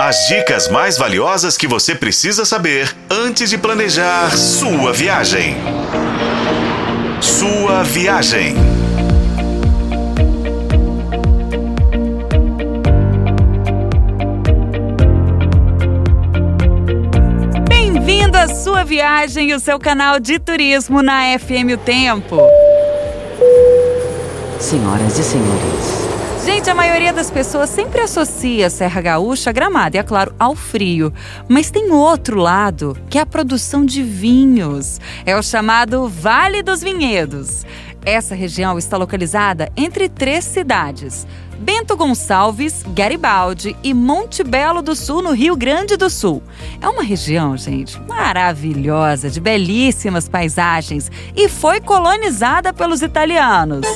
As dicas mais valiosas que você precisa saber antes de planejar sua viagem. Sua viagem. Bem-vindo à sua viagem e o seu canal de turismo na FM O Tempo. Senhoras e senhores. Gente, a maioria das pessoas sempre associa a Serra Gaúcha, a Gramado e, é claro, ao frio. Mas tem outro lado, que é a produção de vinhos. É o chamado Vale dos Vinhedos. Essa região está localizada entre três cidades: Bento Gonçalves, Garibaldi e Monte Belo do Sul, no Rio Grande do Sul. É uma região, gente, maravilhosa, de belíssimas paisagens e foi colonizada pelos italianos.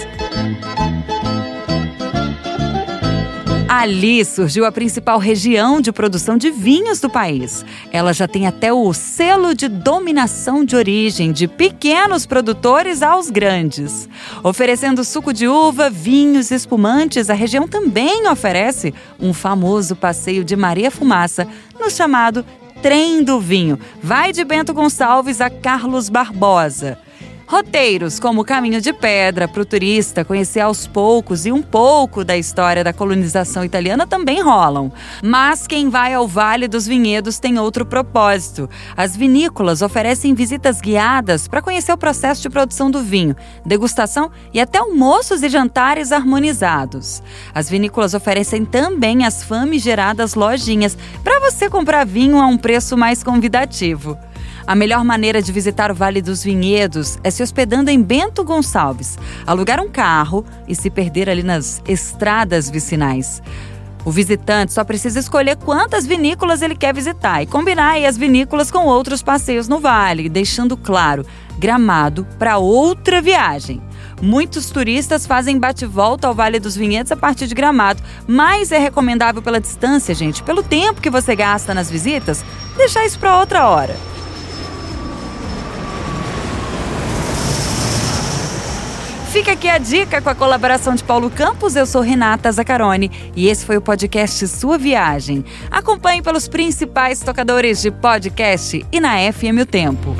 Ali surgiu a principal região de produção de vinhos do país. Ela já tem até o selo de dominação de origem, de pequenos produtores aos grandes. Oferecendo suco de uva, vinhos espumantes, a região também oferece um famoso passeio de Maria Fumaça, no chamado Trem do Vinho. Vai de Bento Gonçalves a Carlos Barbosa. Roteiros como Caminho de Pedra para o turista conhecer aos poucos e um pouco da história da colonização italiana também rolam. Mas quem vai ao Vale dos Vinhedos tem outro propósito. As vinícolas oferecem visitas guiadas para conhecer o processo de produção do vinho, degustação e até almoços e jantares harmonizados. As vinícolas oferecem também as famigeradas lojinhas para você comprar vinho a um preço mais convidativo. A melhor maneira de visitar o Vale dos Vinhedos é se hospedando em Bento Gonçalves, alugar um carro e se perder ali nas estradas vicinais. O visitante só precisa escolher quantas vinícolas ele quer visitar e combinar as vinícolas com outros passeios no vale, deixando claro, gramado para outra viagem. Muitos turistas fazem bate-volta ao Vale dos Vinhedos a partir de Gramado, mas é recomendável pela distância, gente, pelo tempo que você gasta nas visitas, deixar isso para outra hora. Fica aqui a dica com a colaboração de Paulo Campos. Eu sou Renata Zacarone e esse foi o podcast Sua Viagem. Acompanhe pelos principais tocadores de podcast e na FM O Tempo.